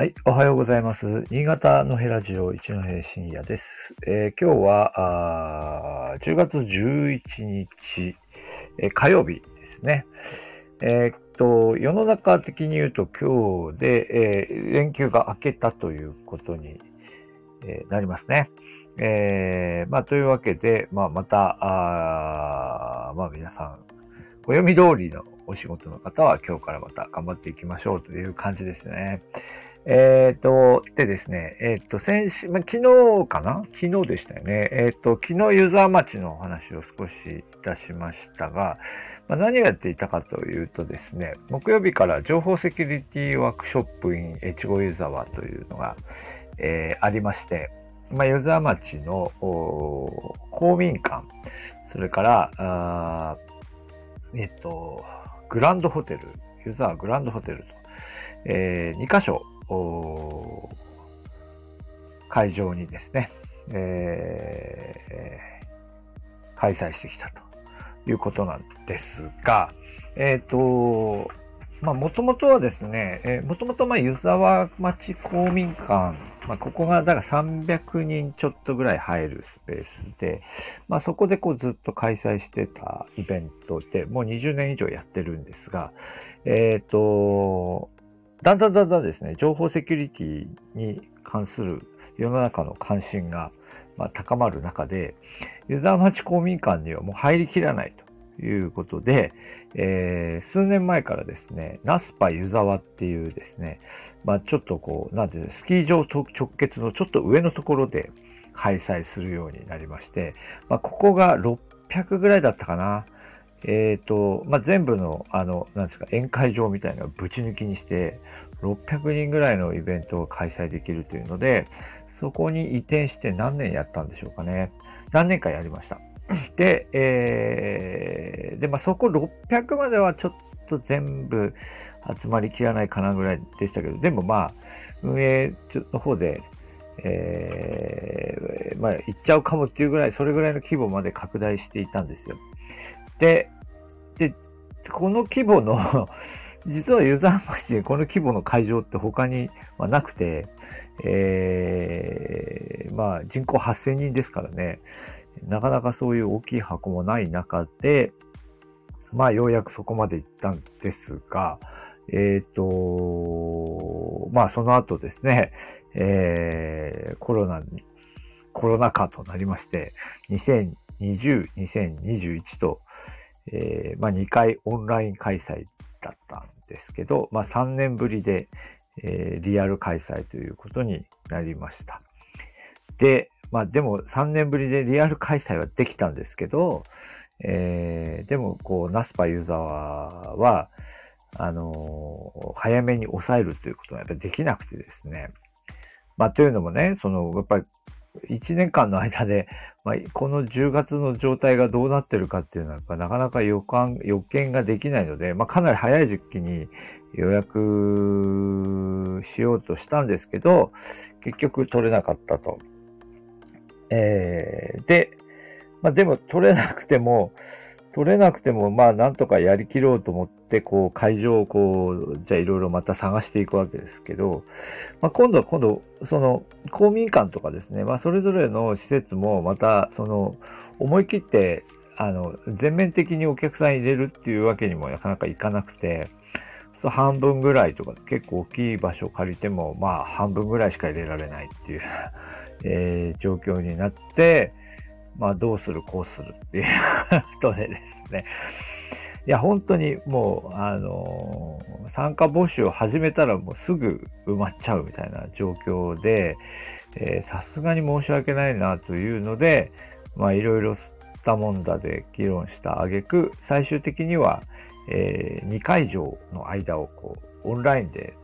はい、おはようございます。新潟のヘラジオ一戸深夜です。えー今日はあ10月11日、えー火曜日ですね。えーっと、世の中的に言うと今日で、えー連休が明けたということに、えなりますね。えまあ、というわけで、まあ、また、あまあ、皆さん、暦通りのお仕事の方は今日からまた頑張っていきましょうという感じですね。えっ、と、でですね、えっ、と、先週、まあ、昨日かな？昨日でしたよね。えっ、と、昨日ユーザーマッチのお話を少しいたしましたが、まあ、何をやっていたかというとですね、木曜日から情報セキュリティワークショップ in 越後ユーザーはというのが、えーありまして、まあ、ユーザーマッチの公民館、それから、あえっ、と、グランドホテル、ユーザーグランドホテルと、え2箇所、会場にですね、えー開催してきたということなんですが、えっ、と、まあ、もともとはですね、えー、もともとま、湯沢町公民館、まあ、ここが、だから300人ちょっとぐらい入るスペースで、まあ、そこでこうずっと開催してたイベントで、もう20年以上やってるんですが、えっ、と、だんだんだんだんですね、情報セキュリティに関する世の中の関心が、まあ、高まる中で、湯沢町公民館にはもう入りきらないということで、えー数年前からですね、ナスパ湯沢っていうですね、まあ、ちょっとこう、なんていうスキー場と直結のちょっと上のところで開催するようになりまして、まあ、ここが600ぐらいだったかな。えっ、と、まあ、全部の、あの、なんですか、宴会場みたいなのをぶち抜きにして、600人ぐらいのイベントを開催できるというので、そこに移転して何年やったんでしょうかね。何年かやりました。で、えーで、まあ、そこ600まではちょっと全部集まりきらないかなぐらいでしたけど、でもまあ、運営の方で、えーまあ、行っちゃうかもっていうぐらい、それぐらいの規模まで拡大していたんですよ。で、で、この規模の、実はユーザーマチでこの規模の会場って他にはなくて、えーまあ人口8000人ですからね、なかなかそういう大きい箱もない中で、まあようやくそこまで行ったんですが、えっ、と、まあその後ですね、えーコロナに、コロナ禍となりまして、2020、2021と、えーまあ2回オンライン開催だったんですけど、まあ3年ぶりで、えーリアル開催ということになりました。で、まあでも3年ぶりでリアル開催はできたんですけど、えーでもこう、ナスパユーザーは、あのー早めに抑えるということがやっぱりできなくてですね。まあというのもね、その、やっぱり1年間の間で、まあ、この10月の状態がどうなってるかっていうのは、なかなか予感、予見ができないので、まあかなり早い時期に予約しようとしたんですけど、結局取れなかったと。えーで、まあでも取れなくても、取れなくても、まあなんとかやりきろうと思って、こう会場をこう、じゃあいろいろまた探していくわけですけど、まあ今度は今度、その公民館とかですね、まあそれぞれの施設もまた、その思い切って、あの、全面的にお客さん入れるっていうわけにもなかなかいかなくて、半分ぐらいとか、結構大きい場所を借りても、まあ半分ぐらいしか入れられないっていう、えー状況になって、まあどうするこうするっていう ことでですね。いや、本当にもう、あのー参加募集を始めたらもうすぐ埋まっちゃうみたいな状況で、さすがに申し訳ないなというので、まあいろいろ吸ったもんだで議論した挙句、最終的には、え2会場の間をこう、オンラインで、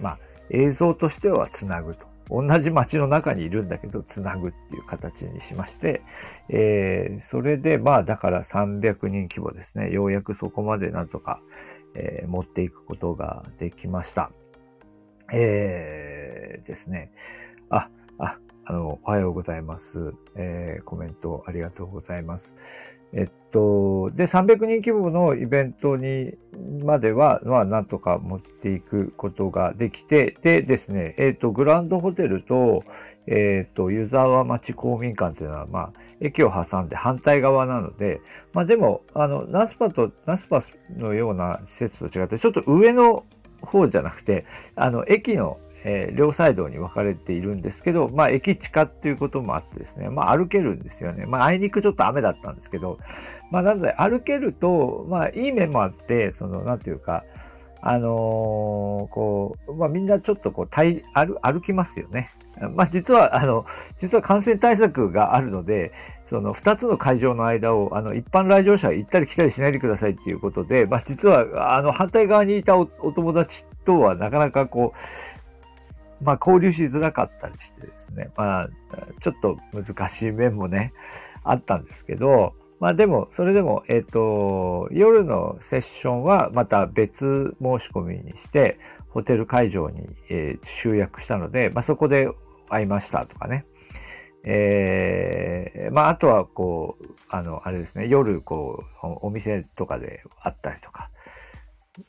まあ映像としてはつなぐと。同じ街の中にいるんだけど、つなぐっていう形にしまして、えーそれで、まあ、だから300人規模ですね。ようやくそこまでなんとか、えー持っていくことができました。えーですね。あ、あ、あの、おはようございます。えー、コメントありがとうございます。えっと、で、300人規模のイベントに、までは、まあ、なんとか持っていくことができて、でですね、えっと、グランドホテルと、えっと、湯沢町公民館というのは、まあ、駅を挟んで反対側なので、まあでも、あの、ナスパと、ナスパのような施設と違って、ちょっと上の方じゃなくて、あの、駅のえー、両サイドに分かれているんですけど、まあ、駅地下っていうこともあってですね、まあ、歩けるんですよね。まあ、あいにくちょっと雨だったんですけど、まあ、なので、歩けると、まあ、いい面もあって、その、なんていうか、あのー、こう、まあ、みんなちょっとこう、歩歩きますよね。まあ、実は、あの、実は感染対策があるので、その2つの会場の間を、あの、一般来場者行ったり来たりしないでくださいっていうことで、まあ、実は、あの、反対側にいたお友達とはなかなかこう、まあ、交流しづらかったりしてですね、まあ、ちょっと難しい面もね、あったんですけど、まあでも、それでも、えっ、ー、と、夜のセッションはまた別申し込みにして、ホテル会場に、えー、集約したので、まあそこで会いましたとかね。えー、まああとはこう、あの、あれですね、夜こう、お店とかで会ったりとか、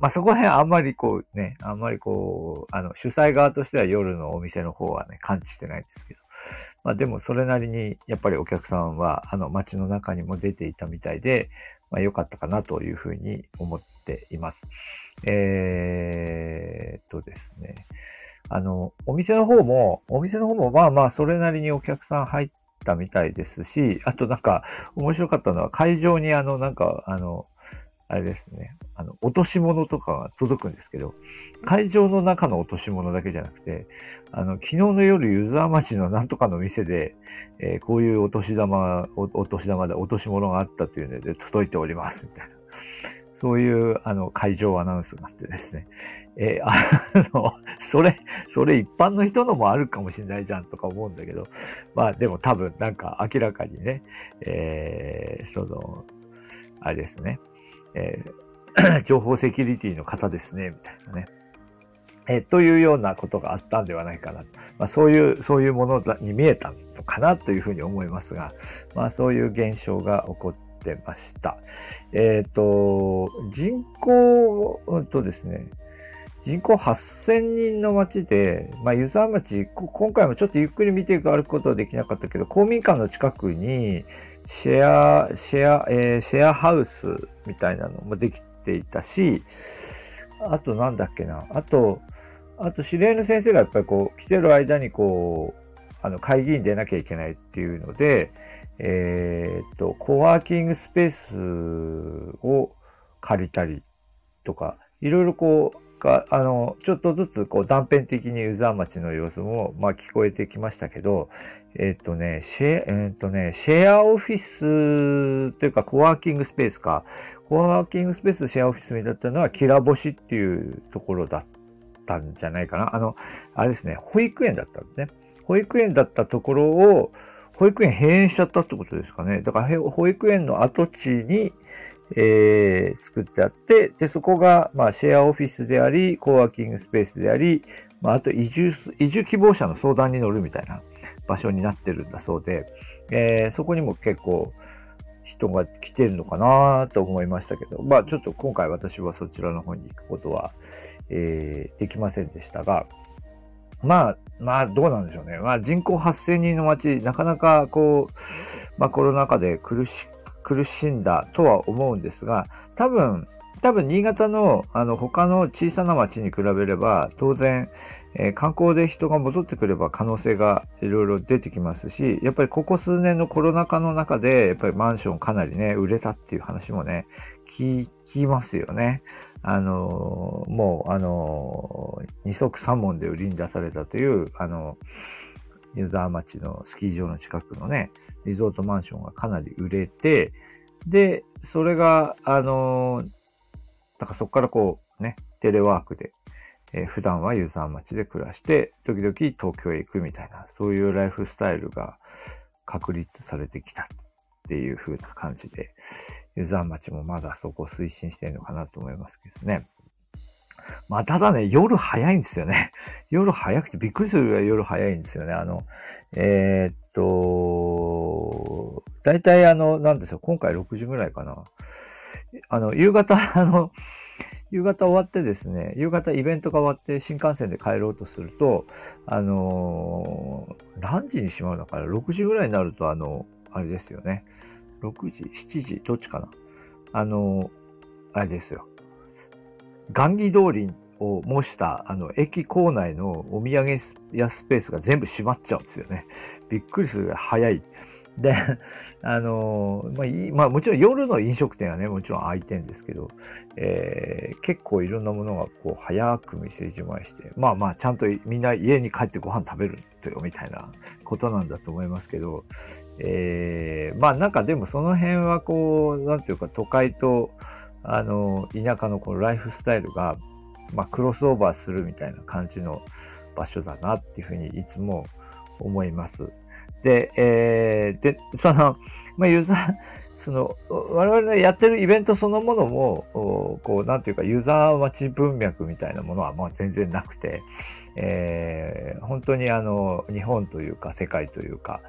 まあ、そこら辺あんまりこうね、あんまりこう、あの、主催側としては夜のお店の方はね、感知してないんですけど。まあ、でもそれなりに、やっぱりお客さんは、あの、街の中にも出ていたみたいで、まあ、良かったかなというふうに思っています。えー、っとですね。あの、お店の方も、お店の方もまあまあ、それなりにお客さん入ったみたいですし、あとなんか、面白かったのは、会場にあの、なんか、あの、あれですね、あの、落とし物とかが届くんですけど、会場の中の落とし物だけじゃなくて、あの、昨日の夜、湯沢町のなんとかの店で、えー、こういうお年玉、お年玉で落とし物があったというので届いております、みたいな。そういう、あの、会場アナウンスがあってですね。えー、あの、それ、それ一般の人のもあるかもしれないじゃんとか思うんだけど、まあでも多分なんか明らかにね、えー、その、あれですね。えー、情報セキュリティの方ですね、みたいなね。えー、というようなことがあったんではないかな。まあ、そういう、そういうものに見えたのかなというふうに思いますが、まあ、そういう現象が起こってました。えっ、ー、と、人口、うんとですね、人口8000人の町で、まあ、湯沢町、今回もちょっとゆっくり見て歩くことはできなかったけど、公民館の近くに、シェア、シェア、えー、シェアハウスみたいなのもできていたし、あとなんだっけな、あと、あと知り合いの先生がやっぱりこう、来てる間にこう、あの、会議に出なきゃいけないっていうので、えー、っと、コワーキングスペースを借りたりとか、いろいろこう、が、あの、ちょっとずつこう断片的に湯沢町の様子も、まあ聞こえてきましたけど、えっ、とね、シェ、えっ、とね、シェアオフィスというかコワーキングスペースか、コワーキングスペースシェアオフィスにだったのは、キラボシっていうところだったんじゃないかな。あの、あれですね、保育園だったんですね。保育園だったところを、保育園閉園しちゃったってことですかね。だから保育園の跡地に、えー、作ってあって、で、そこが、まあ、シェアオフィスであり、コーワーキングスペースであり、まあ、あと移住、移住希望者の相談に乗るみたいな場所になってるんだそうで、えー、そこにも結構人が来てるのかなと思いましたけど、まあ、ちょっと今回私はそちらの方に行くことは、えー、できませんでしたが、まあ、まあ、どうなんでしょうね。まあ、人口8000人の街、なかなかこう、まあ、コロナ禍で苦しく苦しんだとは思うんですが、多分、多分新潟のあの他の小さな町に比べれば、当然、えー、観光で人が戻ってくれば可能性がいろいろ出てきますし、やっぱりここ数年のコロナ禍の中で、やっぱりマンションかなりね、売れたっていう話もね、聞きますよね。あのー、もう、あのー、二足三門で売りに出されたという、あの湯沢町のスキー場の近くのね、リゾートマンションがかなり売れて、で、それが、あのー、だからそこからこう、ね、テレワークで、えー、普段は湯沢町で暮らして、時々東京へ行くみたいな、そういうライフスタイルが確立されてきたっていう風な感じで、湯沢町もまだそこを推進してるのかなと思いますけどね。まあ、ただね、夜早いんですよね。夜早くてびっくりするぐらい夜早いんですよね。あの、えー、っと、大体あの、なんですよ、今回6時ぐらいかな。あの、夕方、あの、夕方終わってですね、夕方イベントが終わって新幹線で帰ろうとすると、あのー、何時にしまうのかな ?6 時ぐらいになると、あの、あれですよね。6時、7時、どっちかなあの、あれですよ。雁木通りを模した、あの、駅構内のお土産屋スペースが全部閉まっちゃうんですよね。びっくりする早い。で、あのまあ、まあ、もちろん夜の飲食店はね、もちろん開いてるんですけど、えー、結構いろんなものがこう早く店じまいして、まあまあちゃんとみんな家に帰ってご飯食べるとよみたいなことなんだと思いますけど、えー、まあなんかでもその辺はこう、なんていうか都会と、あの、田舎のこのライフスタイルが、まあクロスオーバーするみたいな感じの場所だなっていうふうにいつも思います。で、えー、で、その、まあ、ユーザー、その、我々のやってるイベントそのものも、こう、なんていうか、ユーザー待ち文脈みたいなものは、まあ、全然なくて、えー、本当にあの、日本というか、世界というか、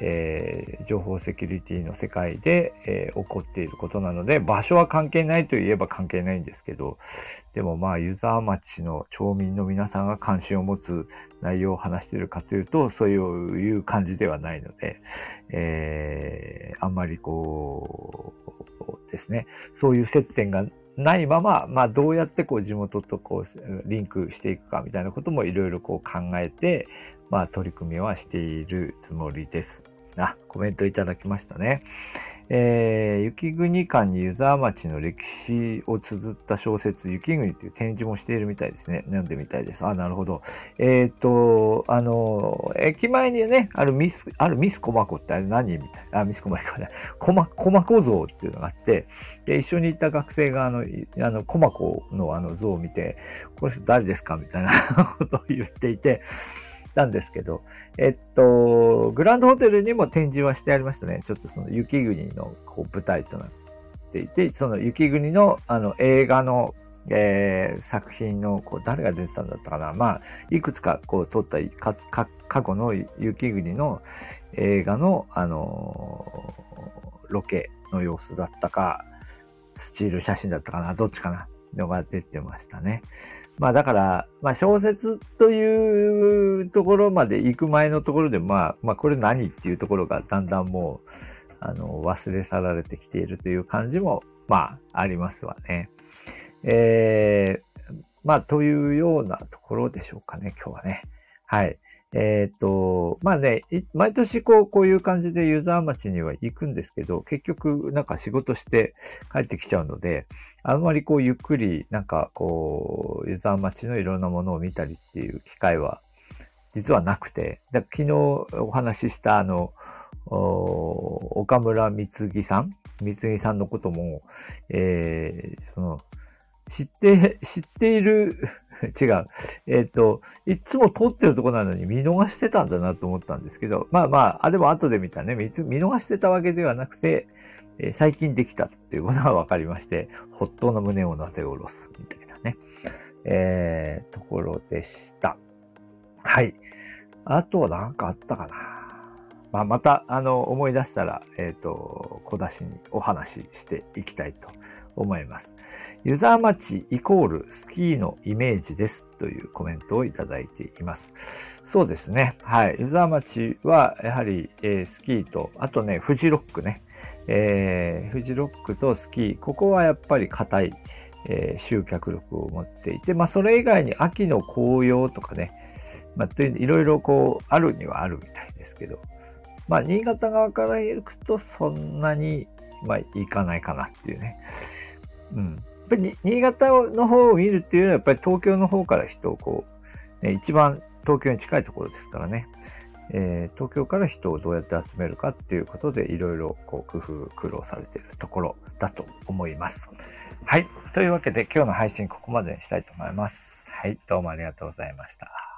えー、情報セキュリティの世界で、えー、起こっていることなので、場所は関係ないといえば関係ないんですけど、でもまあ、ユーザー町の町民の皆さんが関心を持つ内容を話しているかというと、そういう感じではないので、えー、あんまりこうですね、そういう接点がないまま、まあ、どうやってこう地元とこうリンクしていくかみたいなこともいろいろこう考えて、まあ、取り組みはしているつもりです。あ、コメントいただきましたね。えー、雪国館に湯沢町の歴史を綴った小説、雪国という展示もしているみたいですね。読んでみたいです。あ、なるほど。えっ、ー、と、あの、駅前にね、あるミス、あるミスコマコってあれ何みたいな。あ、ミスコマコね。コマ、コマコ像っていうのがあって、で、一緒に行った学生があの、あの、コマコのあの像を見て、この人誰ですか？みたいなことを言っていて、なんですけど、えっと、グランドホテルにも展示はしてありましたね。ちょっとその雪国のこう舞台となっていて、その雪国のあの映画の、えー、作品のこう誰が出てたんだったかな。まあ、いくつかこう撮ったかか過去の雪国の映画の、あのー、ロケの様子だったか、スチール写真だったかな、どっちかな、のが出てましたね。まあだから、まあ小説というところまで行く前のところで、まあ、まあこれ何っていうところがだんだんもう、あの、忘れ去られてきているという感じも、まあ、ありますわね。えー、まあ、というようなところでしょうかね、今日はね。はい。えっ、と、まあね、毎年こう、こういう感じでユーザー町には行くんですけど、結局なんか仕事して帰ってきちゃうので、あんまりこうゆっくりなんかこう、ユーザー町のいろんなものを見たりっていう機会は実はなくて、昨日お話ししたあの、岡村光木さん光木さんのことも、えー、その、知って、知っている 違う。えっ、ー、と、いつも撮ってるとこなのに見逃してたんだなと思ったんですけど、まあまあ、あ、でも後で見たね、見逃してたわけではなくて、えー、最近できたっていうことが分かりまして、ほっとの胸をなで下ろすみたいなね、えー、ところでした。はい。あとは何かあったかな。まあ、また、あの、思い出したら、えっ、ー、と、小出しにお話ししていきたいと思います。ユザー町イコールスキーのイメージですというコメントをいただいています。そうですね。はい。ユザー町はやはり、えー、スキーと、あとね、フジロックね。えー、フジロックとスキー、ここはやっぱり硬い、えー、集客力を持っていて、まあそれ以外に秋の紅葉とかね、まあ、いういろいろこう、あるにはあるみたいですけど、まあ新潟側から行くとそんなに、まあいかないかなっていうね。うん。ぱり新潟の方を見るっていうのは、やっぱり東京の方から人をこう、ね、一番東京に近いところですからね、えー、東京から人をどうやって集めるかっていうことで、いろいろこう工夫、苦労されているところだと思います。はい。というわけで今日の配信ここまでにしたいと思います。はい。どうもありがとうございました。